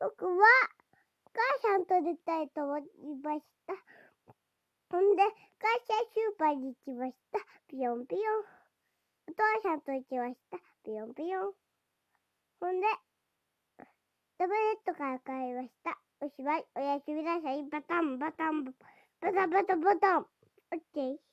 僕は、お母さんと出たいと思いました。ほんで、会社スーパーに行きました。ピヨンピヨン。お父さんと行きました。ピヨンピヨン。ほんで、タブレットから買いました。おしまい。おやすみなさい。バタンバタンバタンバタンバタン。オッケー。